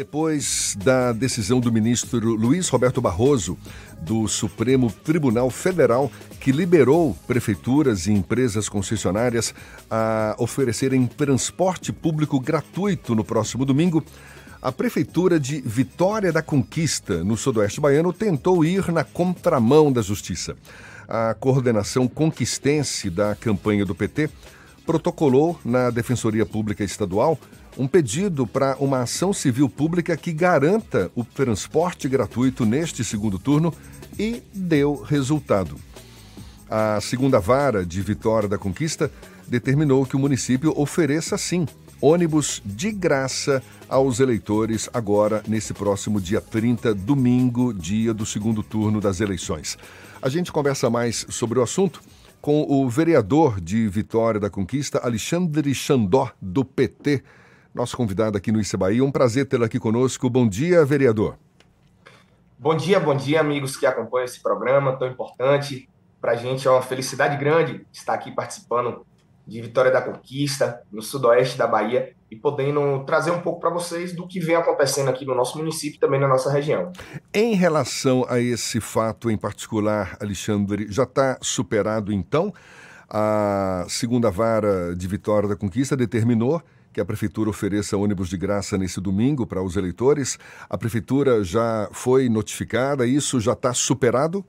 Depois da decisão do ministro Luiz Roberto Barroso, do Supremo Tribunal Federal, que liberou prefeituras e empresas concessionárias a oferecerem transporte público gratuito no próximo domingo, a Prefeitura de Vitória da Conquista, no Sudoeste Baiano, tentou ir na contramão da Justiça. A coordenação conquistense da campanha do PT protocolou na Defensoria Pública Estadual um pedido para uma ação civil pública que garanta o transporte gratuito neste segundo turno e deu resultado. A segunda vara de Vitória da Conquista determinou que o município ofereça, sim, ônibus de graça aos eleitores agora nesse próximo dia 30, domingo, dia do segundo turno das eleições. A gente conversa mais sobre o assunto com o vereador de Vitória da Conquista, Alexandre Xandó, do PT nosso convidado aqui no Bahia. Um prazer tê-lo aqui conosco. Bom dia, vereador. Bom dia, bom dia, amigos que acompanham esse programa tão importante. Para a gente é uma felicidade grande estar aqui participando de Vitória da Conquista, no sudoeste da Bahia, e podendo trazer um pouco para vocês do que vem acontecendo aqui no nosso município e também na nossa região. Em relação a esse fato em particular, Alexandre, já está superado então? A segunda vara de Vitória da Conquista determinou que a Prefeitura ofereça ônibus de graça nesse domingo para os eleitores. A Prefeitura já foi notificada, isso já está superado?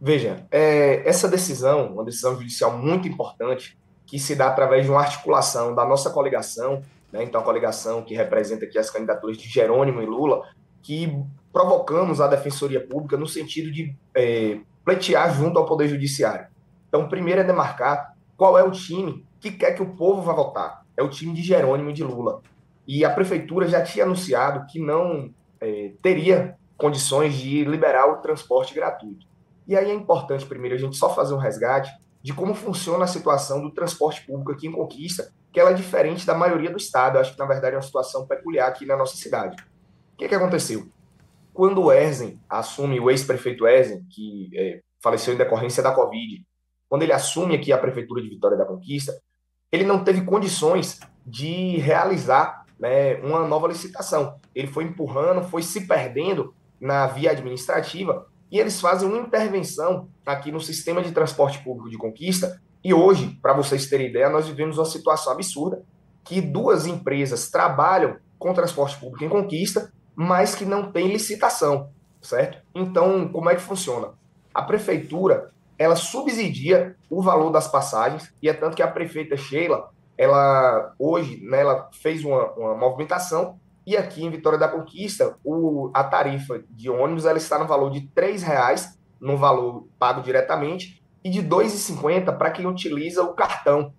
Veja, é, essa decisão, uma decisão judicial muito importante, que se dá através de uma articulação da nossa coligação, né, então a coligação que representa aqui as candidaturas de Jerônimo e Lula, que provocamos a Defensoria Pública no sentido de é, pleitear junto ao Poder Judiciário. Então, primeiro é demarcar qual é o time que quer que o povo vá votar é o time de Jerônimo de Lula. E a prefeitura já tinha anunciado que não é, teria condições de liberar o transporte gratuito. E aí é importante, primeiro, a gente só fazer um resgate de como funciona a situação do transporte público aqui em Conquista, que ela é diferente da maioria do estado. Eu acho que, na verdade, é uma situação peculiar aqui na nossa cidade. O que, que aconteceu? Quando o Erzen assume, o ex-prefeito Erzen, que é, faleceu em decorrência da Covid, quando ele assume aqui a prefeitura de Vitória da Conquista, ele não teve condições de realizar né, uma nova licitação. Ele foi empurrando, foi se perdendo na via administrativa e eles fazem uma intervenção aqui no sistema de transporte público de conquista. E hoje, para vocês terem ideia, nós vivemos uma situação absurda que duas empresas trabalham com transporte público em conquista, mas que não tem licitação, certo? Então, como é que funciona? A prefeitura ela subsidia o valor das passagens, e é tanto que a prefeita Sheila, ela hoje, né, ela fez uma, uma movimentação, e aqui em Vitória da Conquista, o, a tarifa de ônibus ela está no valor de R$ reais no valor pago diretamente, e de R$ 2,50 para quem utiliza o cartão,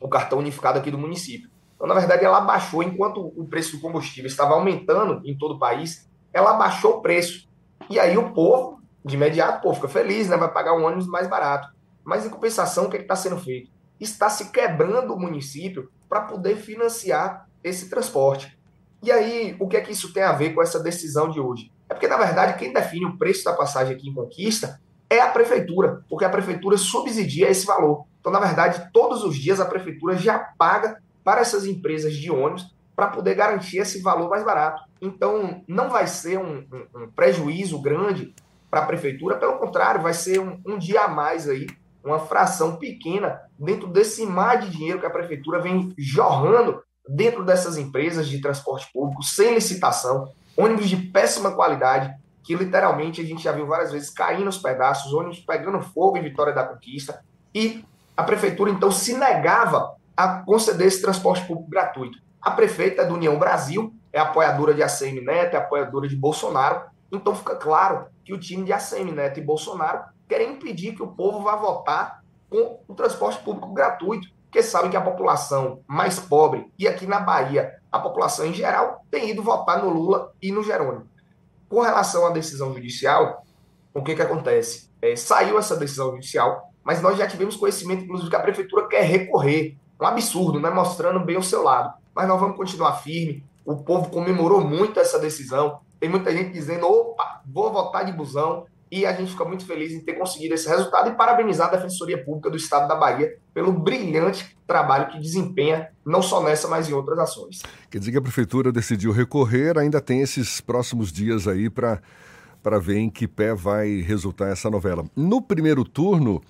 o cartão unificado aqui do município. Então, na verdade, ela abaixou, enquanto o preço do combustível estava aumentando em todo o país, ela abaixou o preço. E aí o povo de imediato, pô, fica feliz, né? Vai pagar um ônibus mais barato. Mas em compensação, o que é está sendo feito? Está se quebrando o município para poder financiar esse transporte. E aí, o que é que isso tem a ver com essa decisão de hoje? É porque, na verdade, quem define o preço da passagem aqui em Conquista é a prefeitura, porque a prefeitura subsidia esse valor. Então, na verdade, todos os dias a prefeitura já paga para essas empresas de ônibus para poder garantir esse valor mais barato. Então, não vai ser um, um, um prejuízo grande para a prefeitura, pelo contrário, vai ser um, um, dia a mais aí, uma fração pequena dentro desse mar de dinheiro que a prefeitura vem jorrando dentro dessas empresas de transporte público, sem licitação, ônibus de péssima qualidade, que literalmente a gente já viu várias vezes caindo os pedaços, ônibus pegando fogo em Vitória da Conquista, e a prefeitura então se negava a conceder esse transporte público gratuito. A prefeita do União Brasil é apoiadora de ACM Neto, é apoiadora de Bolsonaro, então fica claro que o time de ACM Neto e Bolsonaro querem impedir que o povo vá votar com o transporte público gratuito, porque sabem que a população mais pobre, e aqui na Bahia, a população em geral, tem ido votar no Lula e no Jerônimo. Com relação à decisão judicial, o que, que acontece? É, saiu essa decisão judicial, mas nós já tivemos conhecimento, inclusive, que a prefeitura quer recorrer. Um absurdo, né? mostrando bem o seu lado. Mas nós vamos continuar firme. O povo comemorou muito essa decisão. Tem muita gente dizendo, opa, vou votar de busão. e a gente fica muito feliz em ter conseguido esse resultado e parabenizar a Defensoria Pública do Estado da Bahia pelo brilhante trabalho que desempenha, não só nessa, mas em outras ações. Quer dizer que a Prefeitura decidiu recorrer, ainda tem esses próximos dias aí para para ver em que pé vai resultar essa novela. No primeiro turno,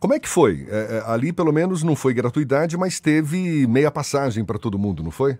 como é que foi? É, é, ali, pelo menos, não foi gratuidade, mas teve meia passagem para todo mundo, não foi?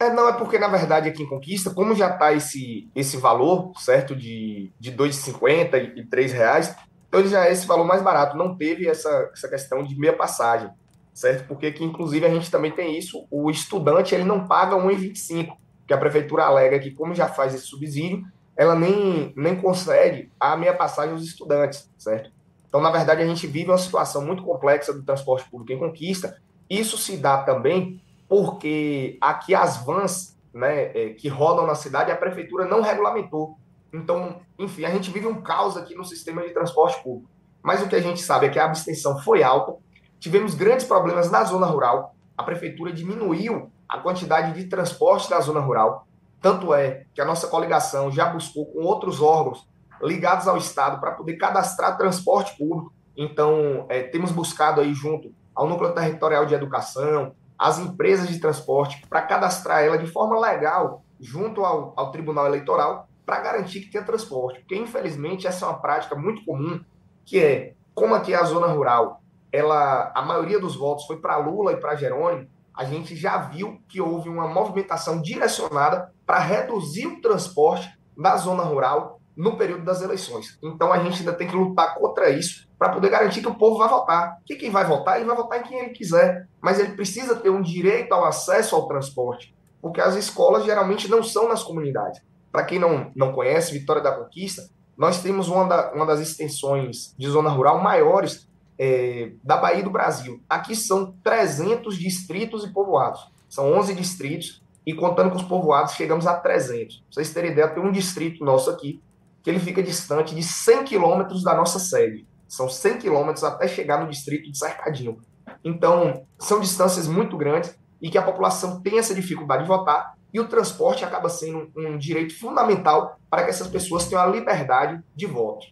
É, não, é porque, na verdade, aqui em Conquista, como já está esse, esse valor, certo, de, de R$ 2,50 e R$ reais, então já é esse valor mais barato. Não teve essa, essa questão de meia passagem, certo? Porque aqui, inclusive, a gente também tem isso. O estudante, ele não paga R$ 1,25, que a prefeitura alega que, como já faz esse subsídio, ela nem, nem concede a meia passagem aos estudantes, certo? Então, na verdade, a gente vive uma situação muito complexa do transporte público em Conquista. Isso se dá também porque aqui as vans né, é, que rodam na cidade, a prefeitura não regulamentou. Então, enfim, a gente vive um caos aqui no sistema de transporte público. Mas o que a gente sabe é que a abstenção foi alta, tivemos grandes problemas na zona rural, a prefeitura diminuiu a quantidade de transporte da zona rural. Tanto é que a nossa coligação já buscou com outros órgãos ligados ao Estado para poder cadastrar transporte público. Então, é, temos buscado aí junto ao Núcleo Territorial de Educação, as empresas de transporte para cadastrar ela de forma legal junto ao, ao Tribunal Eleitoral para garantir que tenha transporte. Porque, infelizmente, essa é uma prática muito comum, que é, como aqui é a zona rural, ela, a maioria dos votos foi para Lula e para Jerônimo, a gente já viu que houve uma movimentação direcionada para reduzir o transporte da zona rural no período das eleições. Então a gente ainda tem que lutar contra isso para poder garantir que o povo vai votar. Que quem vai votar, ele vai votar em quem ele quiser, mas ele precisa ter um direito ao acesso ao transporte, porque as escolas geralmente não são nas comunidades. Para quem não, não conhece, Vitória da Conquista, nós temos uma, da, uma das extensões de zona rural maiores é, da Bahia do Brasil. Aqui são 300 distritos e povoados. São 11 distritos e contando com os povoados chegamos a 300. Pra vocês terem ideia, tem um distrito nosso aqui que ele fica distante de 100 quilômetros da nossa sede. São 100 quilômetros até chegar no distrito de Cercadinho. Então, são distâncias muito grandes e que a população tem essa dificuldade de votar e o transporte acaba sendo um direito fundamental para que essas pessoas tenham a liberdade de voto.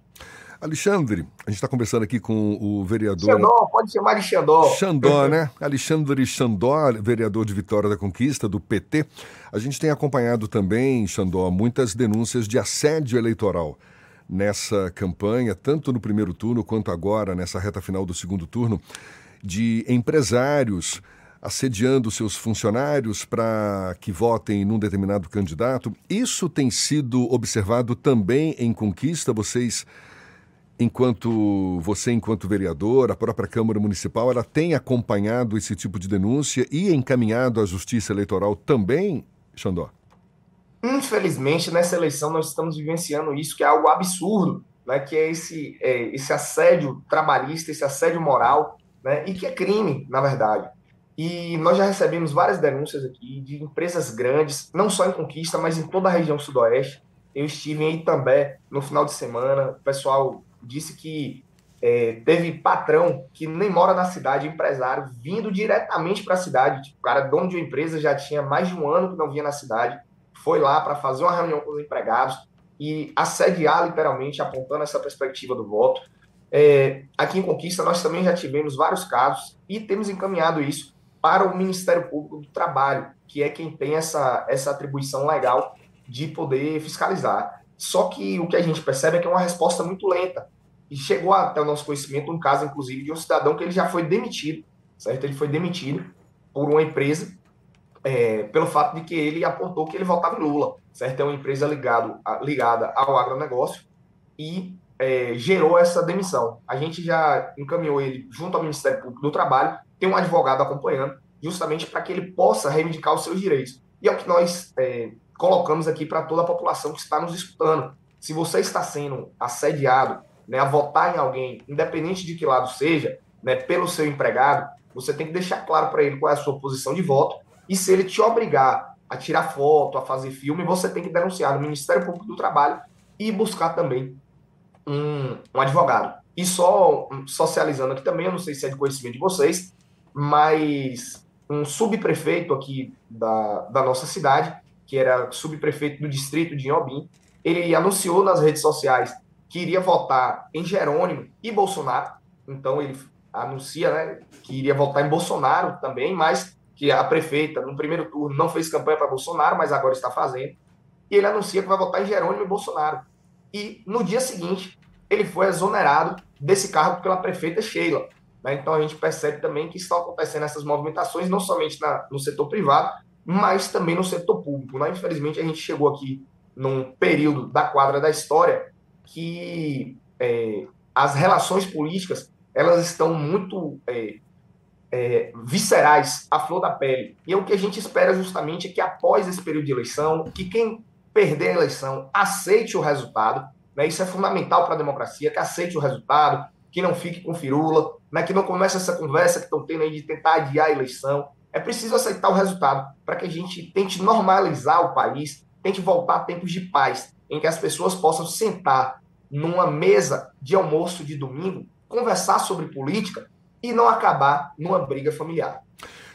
Alexandre, a gente está conversando aqui com o vereador. Xandó, pode chamar de Xandó. Xandó, né? Alexandre Xandó, vereador de Vitória da Conquista, do PT. A gente tem acompanhado também, Xandó, muitas denúncias de assédio eleitoral nessa campanha, tanto no primeiro turno quanto agora, nessa reta final do segundo turno, de empresários assediando seus funcionários para que votem num determinado candidato. Isso tem sido observado também em conquista. Vocês enquanto você, enquanto vereador, a própria Câmara Municipal, ela tem acompanhado esse tipo de denúncia e encaminhado à Justiça Eleitoral também, Xandó? Infelizmente, nessa eleição nós estamos vivenciando isso, que é algo absurdo, né? que é esse, é, esse assédio trabalhista, esse assédio moral, né? e que é crime, na verdade. E nós já recebemos várias denúncias aqui de empresas grandes, não só em Conquista, mas em toda a região sudoeste. Eu estive em Itambé no final de semana, o pessoal disse que é, teve patrão que nem mora na cidade, empresário, vindo diretamente para a cidade. Tipo, o cara, dono de uma empresa, já tinha mais de um ano que não vinha na cidade, foi lá para fazer uma reunião com os empregados e assediar, literalmente, apontando essa perspectiva do voto. É, aqui em Conquista, nós também já tivemos vários casos e temos encaminhado isso para o Ministério Público do Trabalho, que é quem tem essa, essa atribuição legal de poder fiscalizar. Só que o que a gente percebe é que é uma resposta muito lenta. E chegou até o nosso conhecimento um caso, inclusive, de um cidadão que ele já foi demitido, certo? Ele foi demitido por uma empresa é, pelo fato de que ele apontou que ele votava em Lula, certo? É uma empresa ligado, ligada ao agronegócio e é, gerou essa demissão. A gente já encaminhou ele junto ao Ministério Público do Trabalho, tem um advogado acompanhando, justamente para que ele possa reivindicar os seus direitos. E é o que nós é, colocamos aqui para toda a população que está nos escutando. Se você está sendo assediado né, a votar em alguém, independente de que lado seja, né, pelo seu empregado, você tem que deixar claro para ele qual é a sua posição de voto e se ele te obrigar a tirar foto, a fazer filme, você tem que denunciar no Ministério Público do Trabalho e buscar também um, um advogado. E só socializando aqui também, eu não sei se é de conhecimento de vocês, mas um subprefeito aqui da, da nossa cidade que era subprefeito do distrito de Inhobim, ele anunciou nas redes sociais que iria votar em Jerônimo e Bolsonaro. Então ele anuncia né, que iria votar em Bolsonaro também, mas que a prefeita, no primeiro turno, não fez campanha para Bolsonaro, mas agora está fazendo. E ele anuncia que vai votar em Jerônimo e Bolsonaro. E no dia seguinte, ele foi exonerado desse cargo pela prefeita Sheila. Né? Então a gente percebe também que estão acontecendo essas movimentações, não somente na, no setor privado, mas também no setor público. Né? Infelizmente, a gente chegou aqui num período da quadra da história que é, as relações políticas elas estão muito é, é, viscerais, à flor da pele. E é o que a gente espera justamente é que após esse período de eleição, que quem perder a eleição aceite o resultado, né? isso é fundamental para a democracia, que aceite o resultado, que não fique com firula, né? que não comece essa conversa que estão tendo aí de tentar adiar a eleição. É preciso aceitar o resultado para que a gente tente normalizar o país, tente voltar a tempos de paz, em que as pessoas possam sentar numa mesa de almoço de domingo conversar sobre política e não acabar numa briga familiar.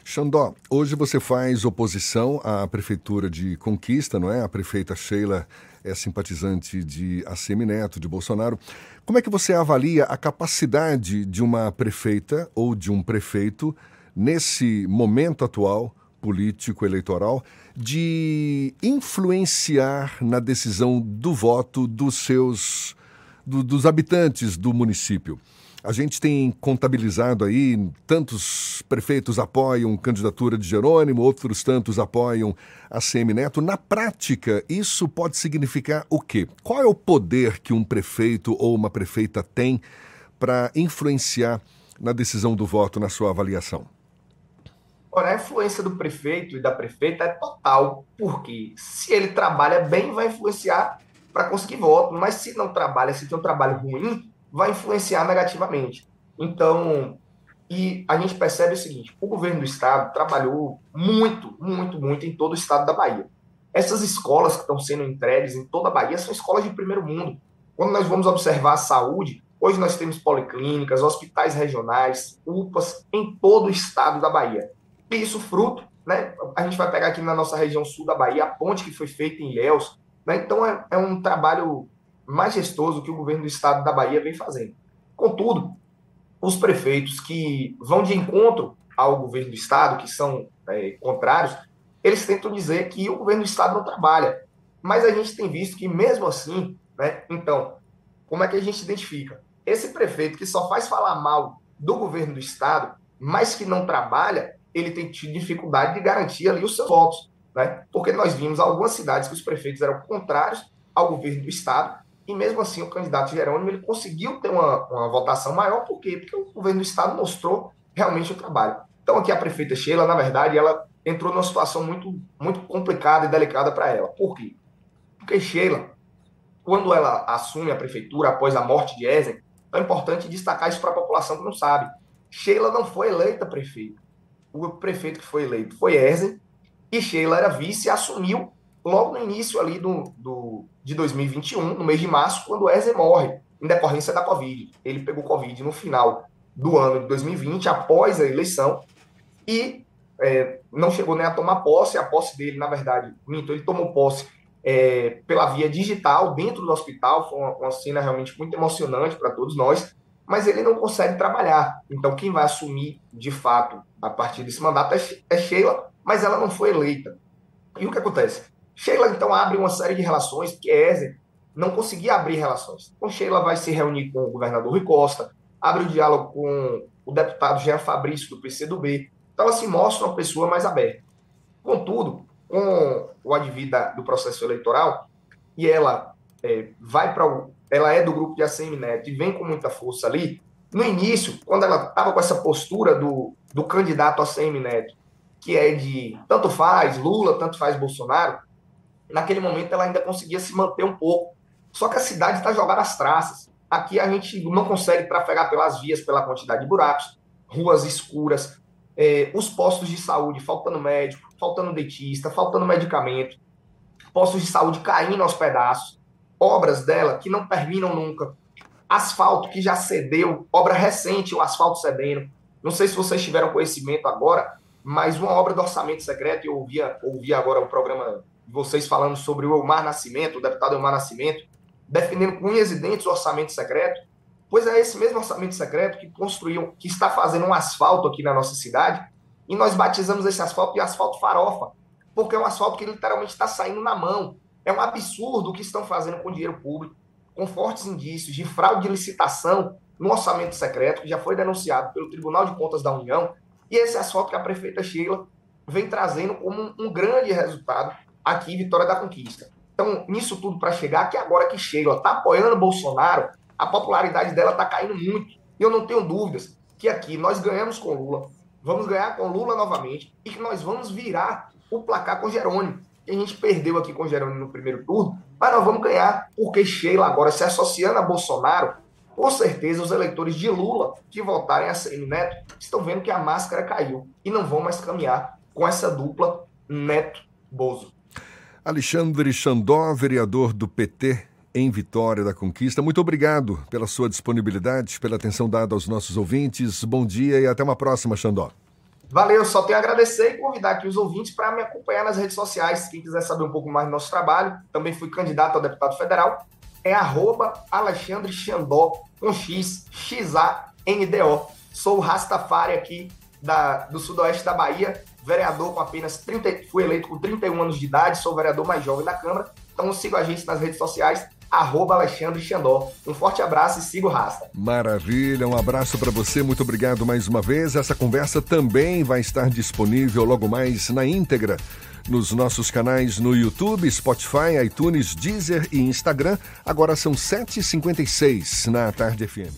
Xandó, hoje você faz oposição à prefeitura de Conquista, não é? A prefeita Sheila é simpatizante de ACM Neto, de Bolsonaro. Como é que você avalia a capacidade de uma prefeita ou de um prefeito, nesse momento atual político eleitoral, de influenciar na decisão do voto dos seus do, dos habitantes do município? A gente tem contabilizado aí, tantos prefeitos apoiam candidatura de Jerônimo, outros tantos apoiam a CM Neto. Na prática, isso pode significar o quê? Qual é o poder que um prefeito ou uma prefeita tem para influenciar na decisão do voto, na sua avaliação? Ora, a influência do prefeito e da prefeita é total, porque se ele trabalha bem, vai influenciar para conseguir voto, mas se não trabalha, se tem um trabalho ruim, vai influenciar negativamente. Então, e a gente percebe o seguinte: o governo do estado trabalhou muito, muito, muito em todo o estado da Bahia. Essas escolas que estão sendo entregues em toda a Bahia são escolas de primeiro mundo. Quando nós vamos observar a saúde, hoje nós temos policlínicas, hospitais regionais, UPAs em todo o estado da Bahia. Isso fruto, né? A gente vai pegar aqui na nossa região sul da Bahia, a ponte que foi feita em Ilhéus. Né? Então é, é um trabalho majestoso que o governo do estado da Bahia vem fazendo. Contudo, os prefeitos que vão de encontro ao governo do estado, que são é, contrários, eles tentam dizer que o governo do estado não trabalha. Mas a gente tem visto que mesmo assim, né, então, como é que a gente identifica? Esse prefeito que só faz falar mal do governo do estado, mas que não trabalha, ele tem tido dificuldade de garantir ali os seus votos, né? Porque nós vimos algumas cidades que os prefeitos eram contrários ao governo do estado e mesmo assim, o candidato Jerônimo ele conseguiu ter uma, uma votação maior, por quê? Porque o governo do estado mostrou realmente o trabalho. Então, aqui a prefeita Sheila, na verdade, ela entrou numa situação muito, muito complicada e delicada para ela. Por quê? Porque Sheila, quando ela assume a prefeitura após a morte de Ezen, é importante destacar isso para a população que não sabe. Sheila não foi eleita prefeita. O prefeito que foi eleito foi Ezen, e Sheila era vice assumiu logo no início ali do, do, de 2021, no mês de março, quando Ezer morre, em decorrência da Covid. Ele pegou Covid no final do ano de 2020, após a eleição, e é, não chegou nem a tomar posse. A posse dele, na verdade, ele tomou posse é, pela via digital, dentro do hospital. Foi uma, uma cena realmente muito emocionante para todos nós, mas ele não consegue trabalhar. Então, quem vai assumir, de fato, a partir desse mandato é, é Sheila, mas ela não foi eleita. E o que acontece? Sheila, então, abre uma série de relações, porque Ezer não conseguia abrir relações. Então, Sheila vai se reunir com o governador Rui Costa, abre o diálogo com o deputado Jean Fabrício, do PCdoB. Então, ela se mostra uma pessoa mais aberta. Contudo, com o advir do processo eleitoral, e ela é, vai para. Ela é do grupo de ACM Neto e vem com muita força ali. No início, quando ela estava com essa postura do, do candidato ACM Neto, que é de tanto faz Lula, tanto faz Bolsonaro, naquele momento ela ainda conseguia se manter um pouco. Só que a cidade está jogada às traças. Aqui a gente não consegue trafegar pelas vias pela quantidade de buracos, ruas escuras, é, os postos de saúde faltando médico, faltando dentista, faltando medicamento, postos de saúde caindo aos pedaços, obras dela que não terminam nunca, asfalto que já cedeu, obra recente, o asfalto cedendo. Não sei se vocês tiveram conhecimento agora, mas uma obra do orçamento secreto, eu ouvia, ouvi agora o programa vocês falando sobre o Elmar Nascimento, o deputado Elmar Nascimento, defendendo com unhas e dentes o orçamento secreto, pois é esse mesmo orçamento secreto que construiu, que está fazendo um asfalto aqui na nossa cidade, e nós batizamos esse asfalto de asfalto farofa, porque é um asfalto que literalmente está saindo na mão. É um absurdo o que estão fazendo com dinheiro público, com fortes indícios de fraude de licitação no orçamento secreto, que já foi denunciado pelo Tribunal de Contas da União, e esse asfalto que a prefeita Sheila vem trazendo como um, um grande resultado aqui, Vitória da Conquista. Então, nisso tudo para chegar, que agora que Sheila está apoiando Bolsonaro, a popularidade dela está caindo muito. E eu não tenho dúvidas que aqui nós ganhamos com Lula, vamos ganhar com Lula novamente e que nós vamos virar o placar com Jerônimo. A gente perdeu aqui com Jerônimo no primeiro turno, mas nós vamos ganhar, porque Sheila agora se associando a Bolsonaro, com certeza os eleitores de Lula que votarem a Semi Neto estão vendo que a máscara caiu e não vão mais caminhar com essa dupla Neto-Bozo. Alexandre Xandó, vereador do PT em Vitória da Conquista. Muito obrigado pela sua disponibilidade, pela atenção dada aos nossos ouvintes. Bom dia e até uma próxima, Xandó. Valeu, só tenho a agradecer e convidar aqui os ouvintes para me acompanhar nas redes sociais. Quem quiser saber um pouco mais do nosso trabalho, também fui candidato a deputado federal. É arroba Alexandre Xandó, com X, X-A-N-D-O. Sou o Rastafari aqui da, do sudoeste da Bahia, vereador com apenas 30, fui eleito com 31 anos de idade, sou o vereador mais jovem da Câmara. Então siga a gente nas redes sociais, arroba Alexandre Xandó. Um forte abraço e siga o Rasta. Maravilha, um abraço para você, muito obrigado mais uma vez. Essa conversa também vai estar disponível logo mais na íntegra nos nossos canais no YouTube, Spotify, iTunes, Deezer e Instagram. Agora são 7h56 na Tarde FM.